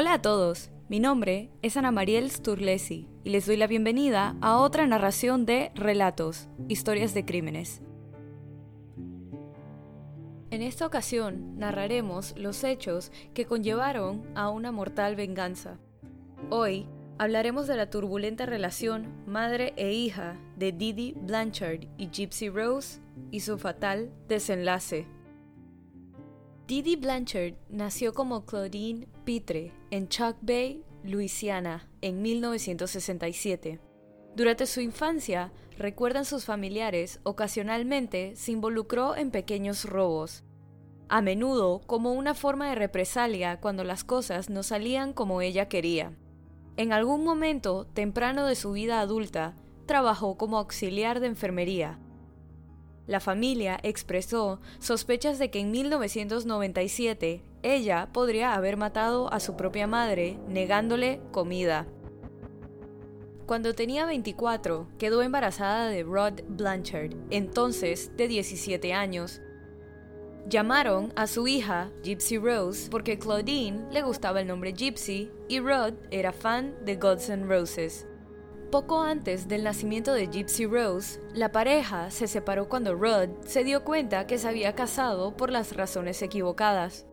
Hola a todos, mi nombre es Ana Mariel Sturlesi y les doy la bienvenida a otra narración de Relatos, Historias de Crímenes. En esta ocasión narraremos los hechos que conllevaron a una mortal venganza. Hoy hablaremos de la turbulenta relación madre e hija de Didi Blanchard y Gypsy Rose y su fatal desenlace. Didi Blanchard nació como Claudine Pitre en Chuck Bay, Luisiana, en 1967. Durante su infancia, recuerdan sus familiares, ocasionalmente se involucró en pequeños robos, a menudo como una forma de represalia cuando las cosas no salían como ella quería. En algún momento temprano de su vida adulta, trabajó como auxiliar de enfermería, la familia expresó sospechas de que en 1997 ella podría haber matado a su propia madre negándole comida. Cuando tenía 24, quedó embarazada de Rod Blanchard, entonces de 17 años. Llamaron a su hija Gypsy Rose porque Claudine le gustaba el nombre Gypsy y Rod era fan de Gods N' Roses. Poco antes del nacimiento de Gypsy Rose, la pareja se separó cuando Rod se dio cuenta que se había casado por las razones equivocadas.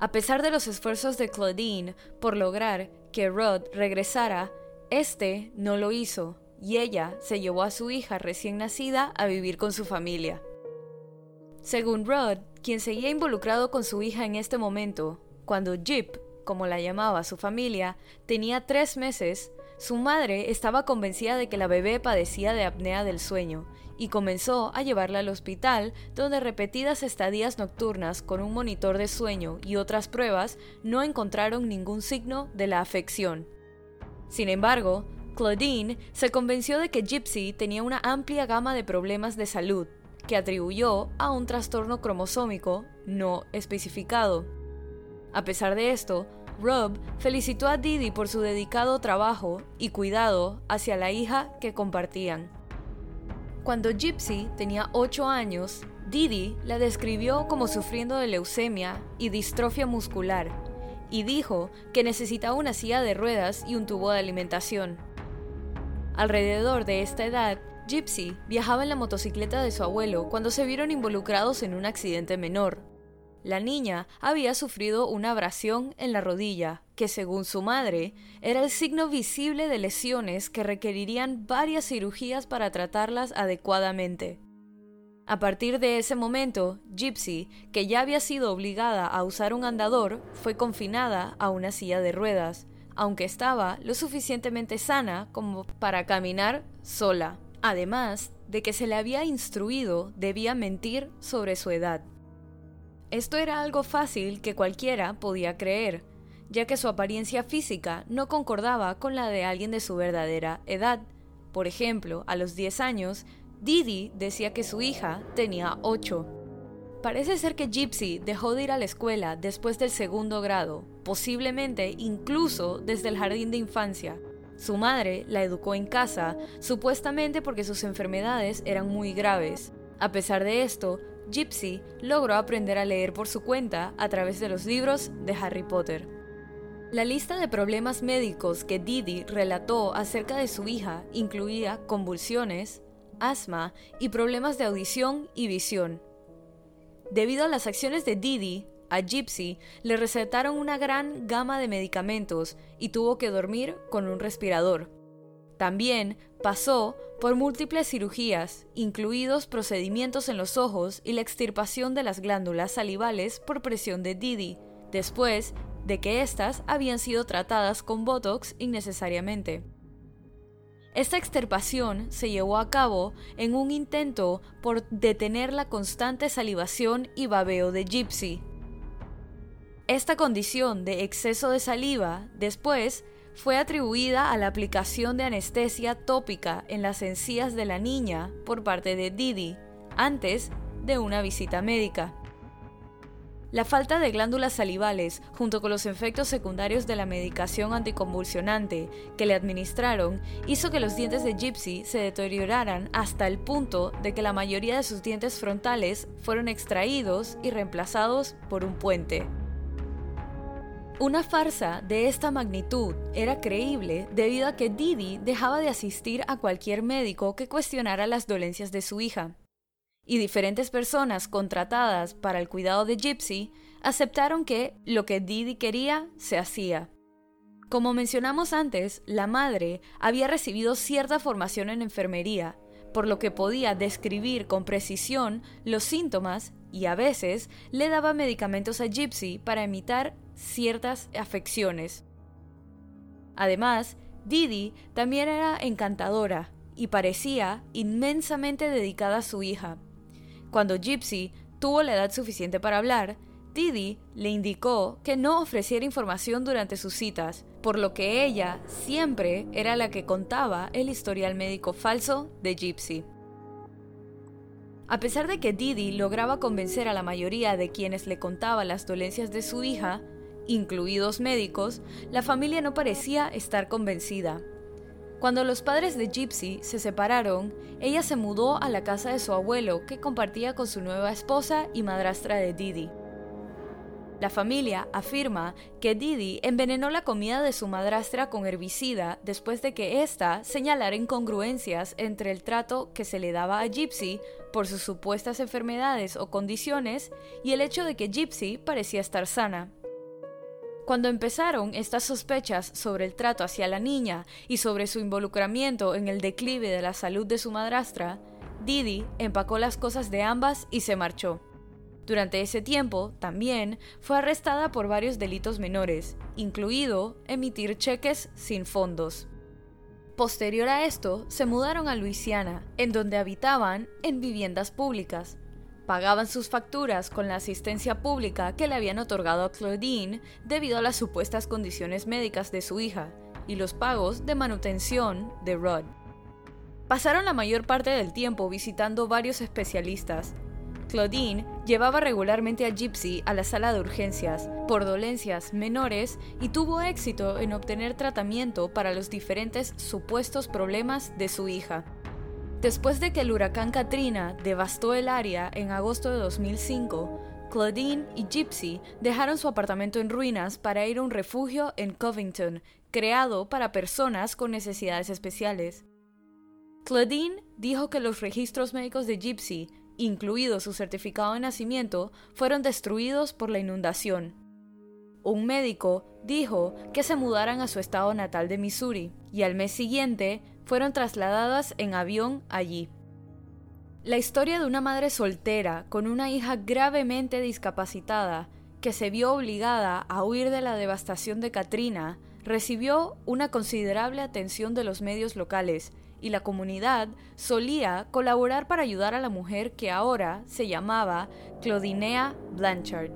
A pesar de los esfuerzos de Claudine por lograr que Rod regresara, este no lo hizo y ella se llevó a su hija recién nacida a vivir con su familia. Según Rod, quien seguía involucrado con su hija en este momento, cuando Jip, como la llamaba su familia, tenía tres meses, su madre estaba convencida de que la bebé padecía de apnea del sueño y comenzó a llevarla al hospital, donde repetidas estadías nocturnas con un monitor de sueño y otras pruebas no encontraron ningún signo de la afección. Sin embargo, Claudine se convenció de que Gypsy tenía una amplia gama de problemas de salud, que atribuyó a un trastorno cromosómico no especificado. A pesar de esto, Rob felicitó a Didi por su dedicado trabajo y cuidado hacia la hija que compartían. Cuando Gypsy tenía 8 años, Didi la describió como sufriendo de leucemia y distrofia muscular, y dijo que necesitaba una silla de ruedas y un tubo de alimentación. Alrededor de esta edad, Gypsy viajaba en la motocicleta de su abuelo cuando se vieron involucrados en un accidente menor, la niña había sufrido una abrasión en la rodilla, que según su madre era el signo visible de lesiones que requerirían varias cirugías para tratarlas adecuadamente. A partir de ese momento, Gypsy, que ya había sido obligada a usar un andador, fue confinada a una silla de ruedas, aunque estaba lo suficientemente sana como para caminar sola, además de que se le había instruido debía mentir sobre su edad. Esto era algo fácil que cualquiera podía creer, ya que su apariencia física no concordaba con la de alguien de su verdadera edad. Por ejemplo, a los 10 años, Didi decía que su hija tenía 8. Parece ser que Gypsy dejó de ir a la escuela después del segundo grado, posiblemente incluso desde el jardín de infancia. Su madre la educó en casa, supuestamente porque sus enfermedades eran muy graves. A pesar de esto, Gypsy logró aprender a leer por su cuenta a través de los libros de Harry Potter. La lista de problemas médicos que Didi relató acerca de su hija incluía convulsiones, asma y problemas de audición y visión. Debido a las acciones de Didi, a Gypsy le recetaron una gran gama de medicamentos y tuvo que dormir con un respirador. También pasó por múltiples cirugías, incluidos procedimientos en los ojos y la extirpación de las glándulas salivales por presión de Didi, después de que éstas habían sido tratadas con Botox innecesariamente. Esta extirpación se llevó a cabo en un intento por detener la constante salivación y babeo de Gypsy. Esta condición de exceso de saliva después fue atribuida a la aplicación de anestesia tópica en las encías de la niña por parte de Didi, antes de una visita médica. La falta de glándulas salivales, junto con los efectos secundarios de la medicación anticonvulsionante que le administraron, hizo que los dientes de Gypsy se deterioraran hasta el punto de que la mayoría de sus dientes frontales fueron extraídos y reemplazados por un puente. Una farsa de esta magnitud era creíble debido a que Didi dejaba de asistir a cualquier médico que cuestionara las dolencias de su hija. Y diferentes personas contratadas para el cuidado de Gypsy aceptaron que lo que Didi quería se hacía. Como mencionamos antes, la madre había recibido cierta formación en enfermería, por lo que podía describir con precisión los síntomas y a veces le daba medicamentos a Gypsy para imitar ciertas afecciones. Además, Didi también era encantadora y parecía inmensamente dedicada a su hija. Cuando Gypsy tuvo la edad suficiente para hablar, Didi le indicó que no ofreciera información durante sus citas, por lo que ella siempre era la que contaba el historial médico falso de Gypsy. A pesar de que Didi lograba convencer a la mayoría de quienes le contaba las dolencias de su hija, incluidos médicos, la familia no parecía estar convencida. Cuando los padres de Gypsy se separaron, ella se mudó a la casa de su abuelo que compartía con su nueva esposa y madrastra de Didi. La familia afirma que Didi envenenó la comida de su madrastra con herbicida después de que ésta señalara incongruencias entre el trato que se le daba a Gypsy por sus supuestas enfermedades o condiciones y el hecho de que Gypsy parecía estar sana. Cuando empezaron estas sospechas sobre el trato hacia la niña y sobre su involucramiento en el declive de la salud de su madrastra, Didi empacó las cosas de ambas y se marchó. Durante ese tiempo, también fue arrestada por varios delitos menores, incluido emitir cheques sin fondos. Posterior a esto, se mudaron a Luisiana, en donde habitaban en viviendas públicas, Pagaban sus facturas con la asistencia pública que le habían otorgado a Claudine debido a las supuestas condiciones médicas de su hija y los pagos de manutención de Rod. Pasaron la mayor parte del tiempo visitando varios especialistas. Claudine llevaba regularmente a Gypsy a la sala de urgencias por dolencias menores y tuvo éxito en obtener tratamiento para los diferentes supuestos problemas de su hija. Después de que el huracán Katrina devastó el área en agosto de 2005, Claudine y Gypsy dejaron su apartamento en ruinas para ir a un refugio en Covington, creado para personas con necesidades especiales. Claudine dijo que los registros médicos de Gypsy, incluido su certificado de nacimiento, fueron destruidos por la inundación. Un médico dijo que se mudaran a su estado natal de Missouri, y al mes siguiente fueron trasladadas en avión allí. La historia de una madre soltera con una hija gravemente discapacitada que se vio obligada a huir de la devastación de Katrina recibió una considerable atención de los medios locales y la comunidad solía colaborar para ayudar a la mujer que ahora se llamaba Claudinea Blanchard.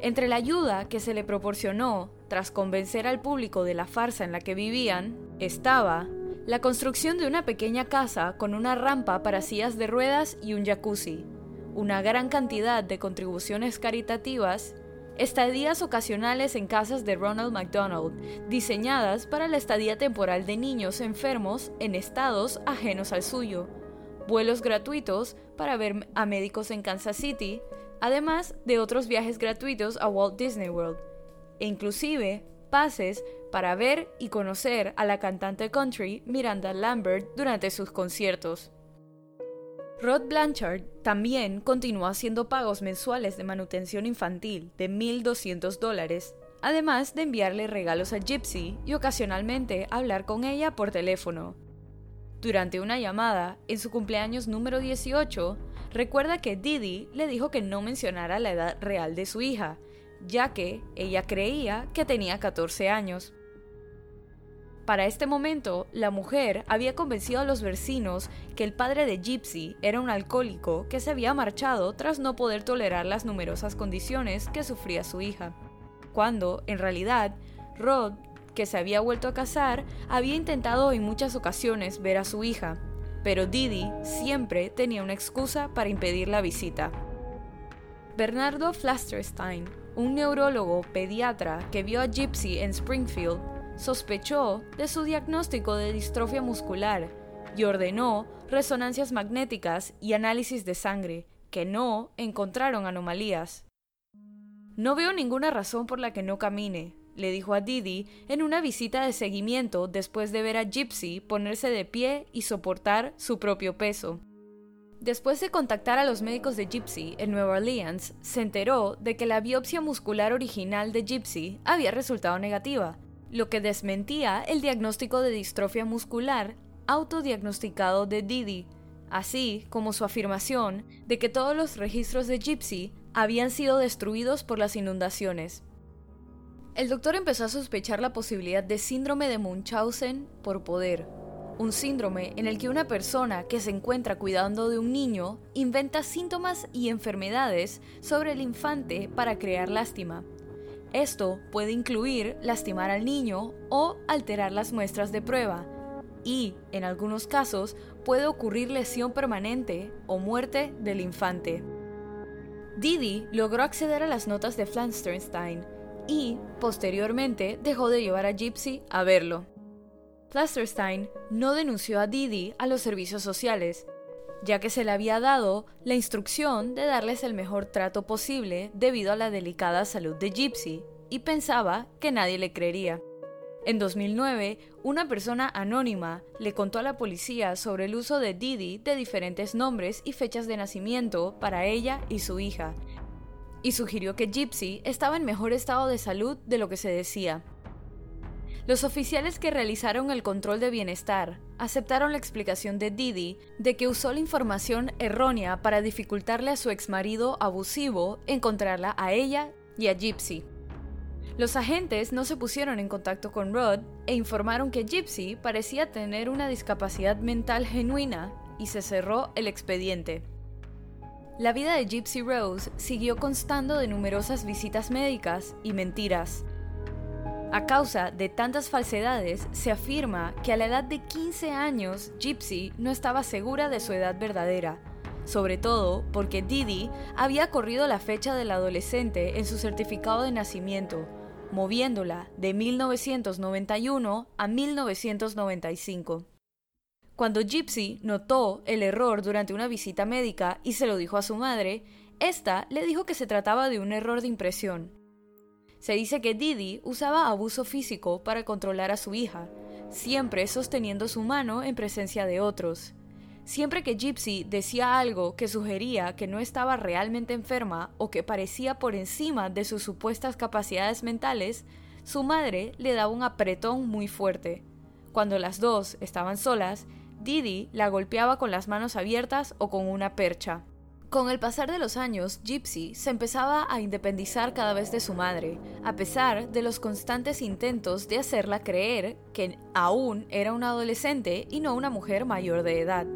Entre la ayuda que se le proporcionó tras convencer al público de la farsa en la que vivían, estaba la construcción de una pequeña casa con una rampa para sillas de ruedas y un jacuzzi, una gran cantidad de contribuciones caritativas, estadías ocasionales en casas de Ronald McDonald, diseñadas para la estadía temporal de niños enfermos en estados ajenos al suyo, vuelos gratuitos para ver a médicos en Kansas City, además de otros viajes gratuitos a Walt Disney World, e inclusive pases para ver y conocer a la cantante country Miranda Lambert durante sus conciertos. Rod Blanchard también continuó haciendo pagos mensuales de manutención infantil de 1.200 dólares, además de enviarle regalos a Gypsy y ocasionalmente hablar con ella por teléfono. Durante una llamada, en su cumpleaños número 18, recuerda que Didi le dijo que no mencionara la edad real de su hija, ya que ella creía que tenía 14 años. Para este momento, la mujer había convencido a los vecinos que el padre de Gypsy era un alcohólico que se había marchado tras no poder tolerar las numerosas condiciones que sufría su hija, cuando, en realidad, Rod, que se había vuelto a casar, había intentado en muchas ocasiones ver a su hija, pero Didi siempre tenía una excusa para impedir la visita. Bernardo Flasterstein, un neurólogo pediatra que vio a Gypsy en Springfield, sospechó de su diagnóstico de distrofia muscular y ordenó resonancias magnéticas y análisis de sangre, que no encontraron anomalías. No veo ninguna razón por la que no camine, le dijo a Didi en una visita de seguimiento después de ver a Gypsy ponerse de pie y soportar su propio peso. Después de contactar a los médicos de Gypsy en Nueva Orleans, se enteró de que la biopsia muscular original de Gypsy había resultado negativa, lo que desmentía el diagnóstico de distrofia muscular autodiagnosticado de Didi, así como su afirmación de que todos los registros de Gypsy habían sido destruidos por las inundaciones. El doctor empezó a sospechar la posibilidad de síndrome de Munchausen por poder, un síndrome en el que una persona que se encuentra cuidando de un niño inventa síntomas y enfermedades sobre el infante para crear lástima. Esto puede incluir lastimar al niño o alterar las muestras de prueba, y, en algunos casos, puede ocurrir lesión permanente o muerte del infante. Didi logró acceder a las notas de Flansternstein y, posteriormente, dejó de llevar a Gypsy a verlo. Flansternstein no denunció a Didi a los servicios sociales, ya que se le había dado la instrucción de darles el mejor trato posible debido a la delicada salud de Gypsy, y pensaba que nadie le creería. En 2009, una persona anónima le contó a la policía sobre el uso de Didi de diferentes nombres y fechas de nacimiento para ella y su hija, y sugirió que Gypsy estaba en mejor estado de salud de lo que se decía. Los oficiales que realizaron el control de bienestar aceptaron la explicación de Didi de que usó la información errónea para dificultarle a su exmarido abusivo encontrarla a ella y a Gypsy. Los agentes no se pusieron en contacto con Rod e informaron que Gypsy parecía tener una discapacidad mental genuina y se cerró el expediente. La vida de Gypsy Rose siguió constando de numerosas visitas médicas y mentiras. A causa de tantas falsedades, se afirma que a la edad de 15 años Gypsy no estaba segura de su edad verdadera, sobre todo porque Didi había corrido la fecha del adolescente en su certificado de nacimiento, moviéndola de 1991 a 1995. Cuando Gypsy notó el error durante una visita médica y se lo dijo a su madre, esta le dijo que se trataba de un error de impresión. Se dice que Didi usaba abuso físico para controlar a su hija, siempre sosteniendo su mano en presencia de otros. Siempre que Gypsy decía algo que sugería que no estaba realmente enferma o que parecía por encima de sus supuestas capacidades mentales, su madre le daba un apretón muy fuerte. Cuando las dos estaban solas, Didi la golpeaba con las manos abiertas o con una percha. Con el pasar de los años, Gypsy se empezaba a independizar cada vez de su madre, a pesar de los constantes intentos de hacerla creer que aún era una adolescente y no una mujer mayor de edad.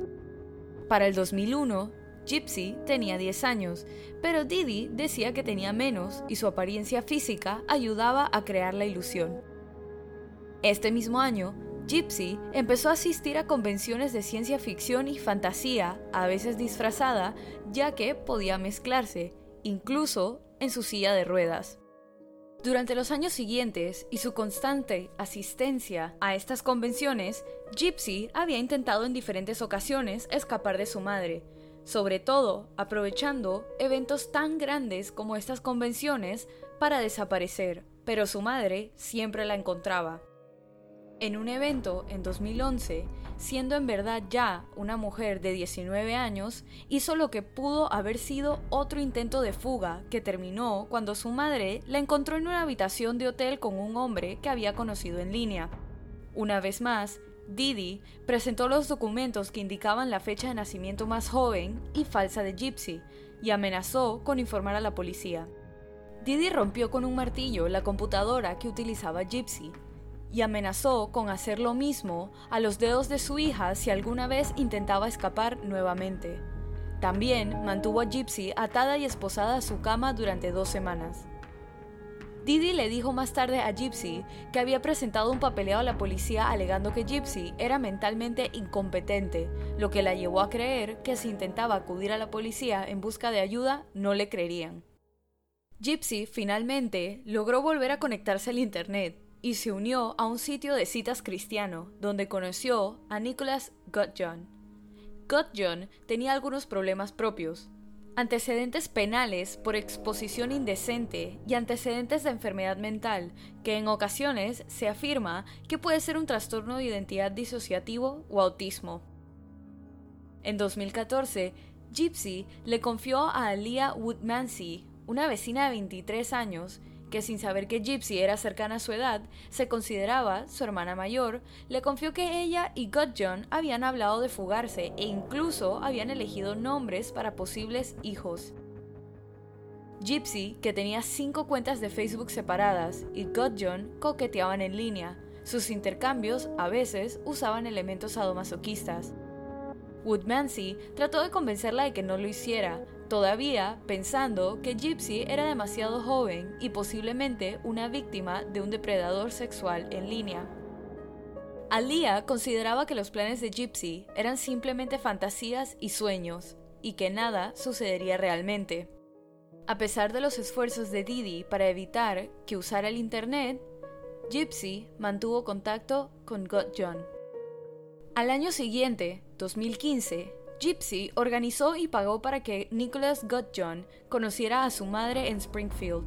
Para el 2001, Gypsy tenía 10 años, pero Didi decía que tenía menos y su apariencia física ayudaba a crear la ilusión. Este mismo año, Gypsy empezó a asistir a convenciones de ciencia ficción y fantasía, a veces disfrazada, ya que podía mezclarse, incluso en su silla de ruedas. Durante los años siguientes y su constante asistencia a estas convenciones, Gypsy había intentado en diferentes ocasiones escapar de su madre, sobre todo aprovechando eventos tan grandes como estas convenciones para desaparecer, pero su madre siempre la encontraba. En un evento en 2011, siendo en verdad ya una mujer de 19 años, hizo lo que pudo haber sido otro intento de fuga que terminó cuando su madre la encontró en una habitación de hotel con un hombre que había conocido en línea. Una vez más, Didi presentó los documentos que indicaban la fecha de nacimiento más joven y falsa de Gypsy y amenazó con informar a la policía. Didi rompió con un martillo la computadora que utilizaba Gypsy y amenazó con hacer lo mismo a los dedos de su hija si alguna vez intentaba escapar nuevamente. También mantuvo a Gypsy atada y esposada a su cama durante dos semanas. Didi le dijo más tarde a Gypsy que había presentado un papeleo a la policía alegando que Gypsy era mentalmente incompetente, lo que la llevó a creer que si intentaba acudir a la policía en busca de ayuda no le creerían. Gypsy finalmente logró volver a conectarse al Internet y se unió a un sitio de citas cristiano, donde conoció a Nicholas Gutjohn. Gutjohn tenía algunos problemas propios. antecedentes penales por exposición indecente y antecedentes de enfermedad mental, que en ocasiones se afirma que puede ser un trastorno de identidad disociativo o autismo. En 2014, Gypsy le confió a Alia Woodmansey, una vecina de 23 años, que sin saber que Gypsy era cercana a su edad, se consideraba su hermana mayor, le confió que ella y John habían hablado de fugarse e incluso habían elegido nombres para posibles hijos. Gypsy, que tenía cinco cuentas de Facebook separadas, y John coqueteaban en línea. Sus intercambios a veces usaban elementos sadomasoquistas. Woodmansey trató de convencerla de que no lo hiciera, todavía pensando que Gypsy era demasiado joven y posiblemente una víctima de un depredador sexual en línea. Alia consideraba que los planes de Gypsy eran simplemente fantasías y sueños, y que nada sucedería realmente. A pesar de los esfuerzos de Didi para evitar que usara el Internet, Gypsy mantuvo contacto con John. Al año siguiente, 2015, Gypsy organizó y pagó para que Nicholas Gutjohn conociera a su madre en Springfield.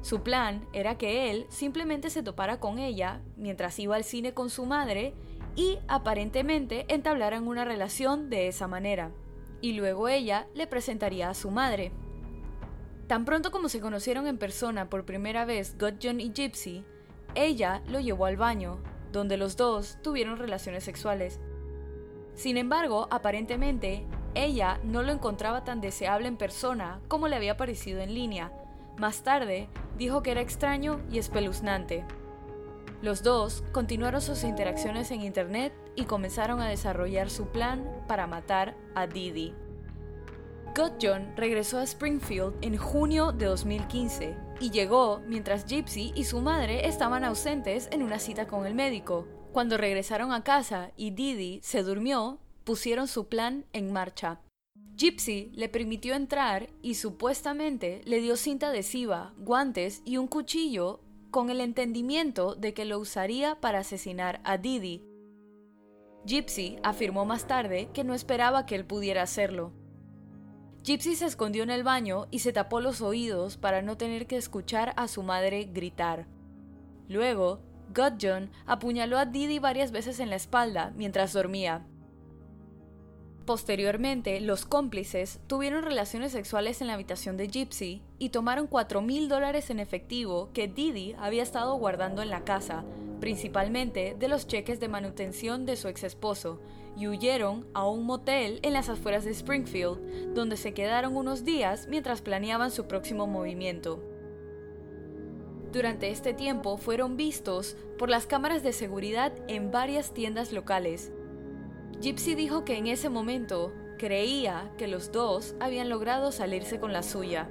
Su plan era que él simplemente se topara con ella mientras iba al cine con su madre y aparentemente entablaran una relación de esa manera. Y luego ella le presentaría a su madre. Tan pronto como se conocieron en persona por primera vez Gutjohn y Gypsy, ella lo llevó al baño, donde los dos tuvieron relaciones sexuales. Sin embargo, aparentemente, ella no lo encontraba tan deseable en persona como le había parecido en línea. Más tarde, dijo que era extraño y espeluznante. Los dos continuaron sus interacciones en Internet y comenzaron a desarrollar su plan para matar a Didi. Gutjohn regresó a Springfield en junio de 2015 y llegó mientras Gypsy y su madre estaban ausentes en una cita con el médico. Cuando regresaron a casa y Didi se durmió, pusieron su plan en marcha. Gypsy le permitió entrar y supuestamente le dio cinta adhesiva, guantes y un cuchillo con el entendimiento de que lo usaría para asesinar a Didi. Gypsy afirmó más tarde que no esperaba que él pudiera hacerlo. Gypsy se escondió en el baño y se tapó los oídos para no tener que escuchar a su madre gritar. Luego, Gudjon apuñaló a Didi varias veces en la espalda mientras dormía. Posteriormente, los cómplices tuvieron relaciones sexuales en la habitación de Gypsy y tomaron 4 mil dólares en efectivo que Didi había estado guardando en la casa, principalmente de los cheques de manutención de su ex esposo, y huyeron a un motel en las afueras de Springfield, donde se quedaron unos días mientras planeaban su próximo movimiento. Durante este tiempo fueron vistos por las cámaras de seguridad en varias tiendas locales. Gypsy dijo que en ese momento creía que los dos habían logrado salirse con la suya.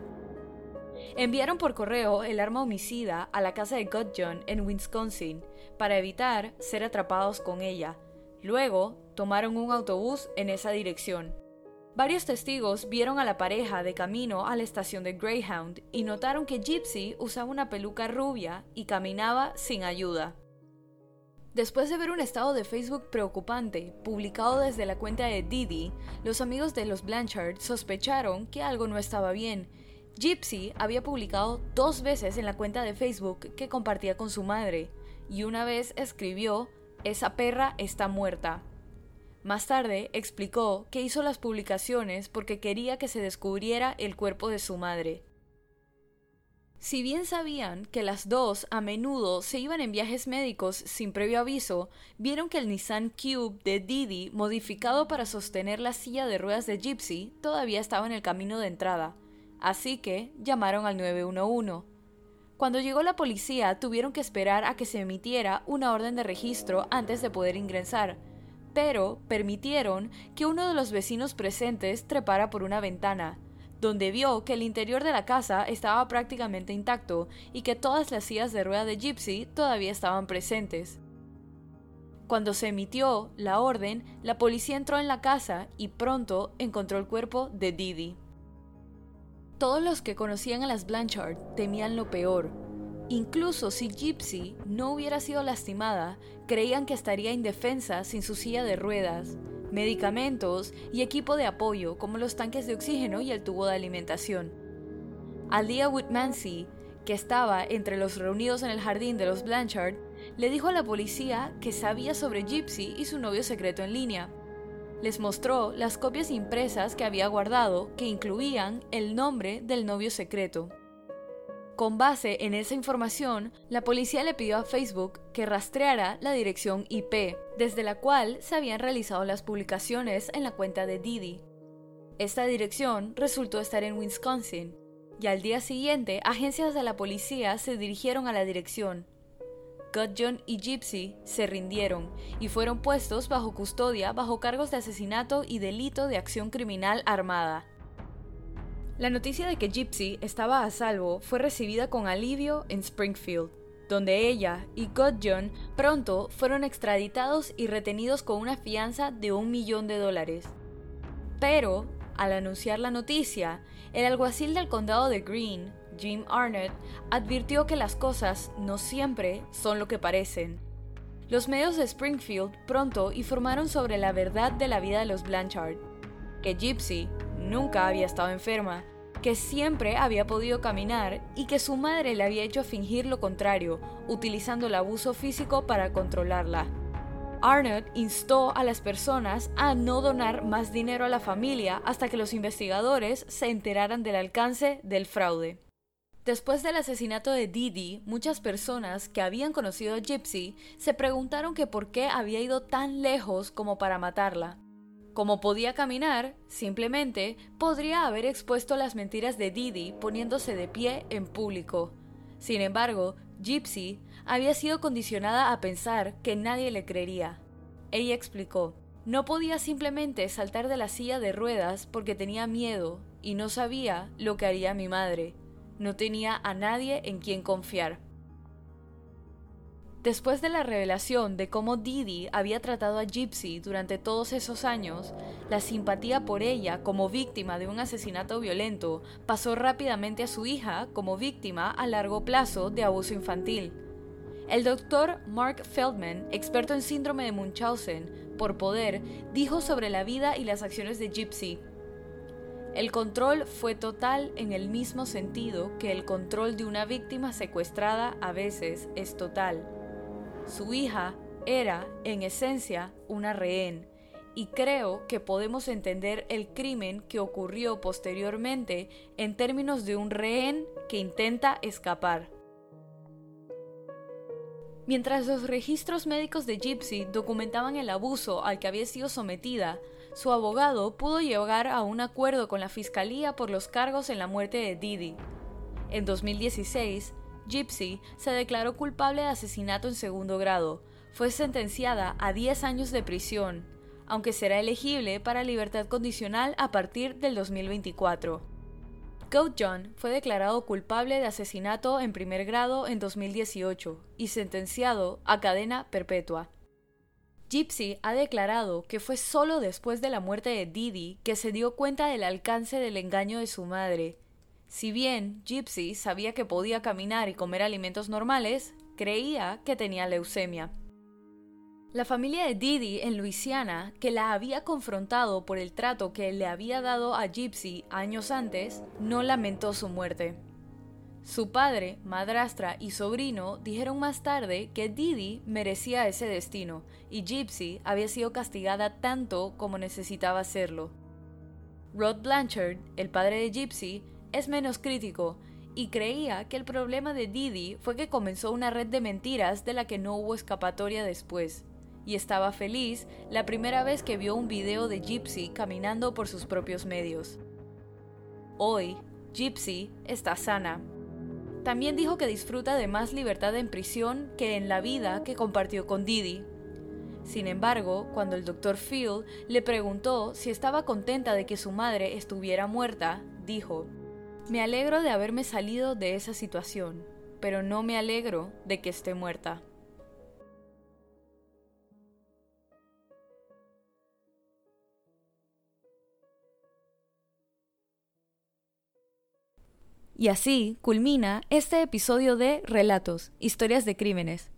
Enviaron por correo el arma homicida a la casa de Gudjon en Wisconsin para evitar ser atrapados con ella. Luego tomaron un autobús en esa dirección. Varios testigos vieron a la pareja de camino a la estación de Greyhound y notaron que Gypsy usaba una peluca rubia y caminaba sin ayuda. Después de ver un estado de Facebook preocupante, publicado desde la cuenta de Didi, los amigos de los Blanchard sospecharon que algo no estaba bien. Gypsy había publicado dos veces en la cuenta de Facebook que compartía con su madre, y una vez escribió, Esa perra está muerta. Más tarde explicó que hizo las publicaciones porque quería que se descubriera el cuerpo de su madre. Si bien sabían que las dos a menudo se iban en viajes médicos sin previo aviso, vieron que el Nissan Cube de Didi, modificado para sostener la silla de ruedas de Gypsy, todavía estaba en el camino de entrada. Así que llamaron al 911. Cuando llegó la policía, tuvieron que esperar a que se emitiera una orden de registro antes de poder ingresar pero permitieron que uno de los vecinos presentes trepara por una ventana, donde vio que el interior de la casa estaba prácticamente intacto y que todas las sillas de rueda de Gypsy todavía estaban presentes. Cuando se emitió la orden, la policía entró en la casa y pronto encontró el cuerpo de Didi. Todos los que conocían a las Blanchard temían lo peor, Incluso si Gypsy no hubiera sido lastimada, creían que estaría indefensa sin su silla de ruedas, medicamentos y equipo de apoyo como los tanques de oxígeno y el tubo de alimentación. Alia Whitmansey, que estaba entre los reunidos en el jardín de los Blanchard, le dijo a la policía que sabía sobre Gypsy y su novio secreto en línea. Les mostró las copias impresas que había guardado que incluían el nombre del novio secreto. Con base en esa información, la policía le pidió a Facebook que rastreara la dirección IP, desde la cual se habían realizado las publicaciones en la cuenta de Didi. Esta dirección resultó estar en Wisconsin, y al día siguiente agencias de la policía se dirigieron a la dirección. Gudjon y Gypsy se rindieron y fueron puestos bajo custodia bajo cargos de asesinato y delito de acción criminal armada. La noticia de que Gypsy estaba a salvo fue recibida con alivio en Springfield, donde ella y Gudjon pronto fueron extraditados y retenidos con una fianza de un millón de dólares. Pero, al anunciar la noticia, el alguacil del condado de Greene, Jim Arnott, advirtió que las cosas no siempre son lo que parecen. Los medios de Springfield pronto informaron sobre la verdad de la vida de los Blanchard, que Gypsy nunca había estado enferma, que siempre había podido caminar y que su madre le había hecho fingir lo contrario, utilizando el abuso físico para controlarla. Arnott instó a las personas a no donar más dinero a la familia hasta que los investigadores se enteraran del alcance del fraude. Después del asesinato de Didi, muchas personas que habían conocido a Gypsy se preguntaron que por qué había ido tan lejos como para matarla. Como podía caminar, simplemente podría haber expuesto las mentiras de Didi poniéndose de pie en público. Sin embargo, Gypsy había sido condicionada a pensar que nadie le creería. Ella explicó, no podía simplemente saltar de la silla de ruedas porque tenía miedo y no sabía lo que haría mi madre. No tenía a nadie en quien confiar. Después de la revelación de cómo Didi había tratado a Gypsy durante todos esos años, la simpatía por ella como víctima de un asesinato violento pasó rápidamente a su hija como víctima a largo plazo de abuso infantil. El doctor Mark Feldman, experto en síndrome de Munchausen por poder, dijo sobre la vida y las acciones de Gypsy. El control fue total en el mismo sentido que el control de una víctima secuestrada a veces es total. Su hija era, en esencia, una rehén, y creo que podemos entender el crimen que ocurrió posteriormente en términos de un rehén que intenta escapar. Mientras los registros médicos de Gypsy documentaban el abuso al que había sido sometida, su abogado pudo llegar a un acuerdo con la fiscalía por los cargos en la muerte de Didi. En 2016, Gypsy se declaró culpable de asesinato en segundo grado. Fue sentenciada a 10 años de prisión, aunque será elegible para libertad condicional a partir del 2024. Goat John fue declarado culpable de asesinato en primer grado en 2018 y sentenciado a cadena perpetua. Gypsy ha declarado que fue solo después de la muerte de Didi que se dio cuenta del alcance del engaño de su madre si bien Gypsy sabía que podía caminar y comer alimentos normales, creía que tenía leucemia. La familia de Didi en Luisiana, que la había confrontado por el trato que le había dado a Gypsy años antes, no lamentó su muerte. Su padre, madrastra y sobrino dijeron más tarde que Didi merecía ese destino y Gypsy había sido castigada tanto como necesitaba serlo. Rod Blanchard, el padre de Gypsy, es menos crítico y creía que el problema de Didi fue que comenzó una red de mentiras de la que no hubo escapatoria después, y estaba feliz la primera vez que vio un video de Gypsy caminando por sus propios medios. Hoy, Gypsy está sana. También dijo que disfruta de más libertad en prisión que en la vida que compartió con Didi. Sin embargo, cuando el Dr. Phil le preguntó si estaba contenta de que su madre estuviera muerta, dijo, me alegro de haberme salido de esa situación, pero no me alegro de que esté muerta. Y así culmina este episodio de Relatos, Historias de Crímenes.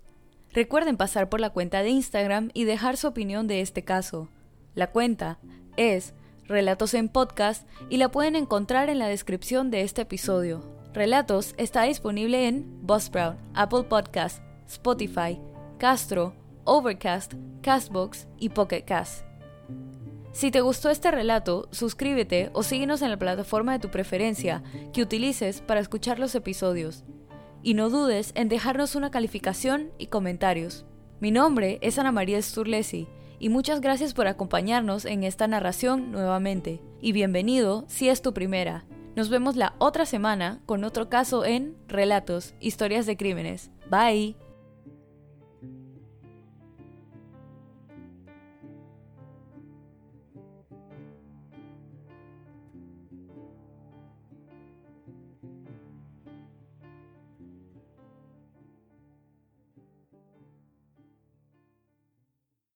Recuerden pasar por la cuenta de Instagram y dejar su opinión de este caso. La cuenta es Relatos en Podcast y la pueden encontrar en la descripción de este episodio. Relatos está disponible en Buzzsprout, Apple Podcast, Spotify, Castro, Overcast, Castbox y Pocket Cast. Si te gustó este relato, suscríbete o síguenos en la plataforma de tu preferencia que utilices para escuchar los episodios. Y no dudes en dejarnos una calificación y comentarios. Mi nombre es Ana María Sturlesi y muchas gracias por acompañarnos en esta narración nuevamente. Y bienvenido si es tu primera. Nos vemos la otra semana con otro caso en Relatos, Historias de Crímenes. Bye.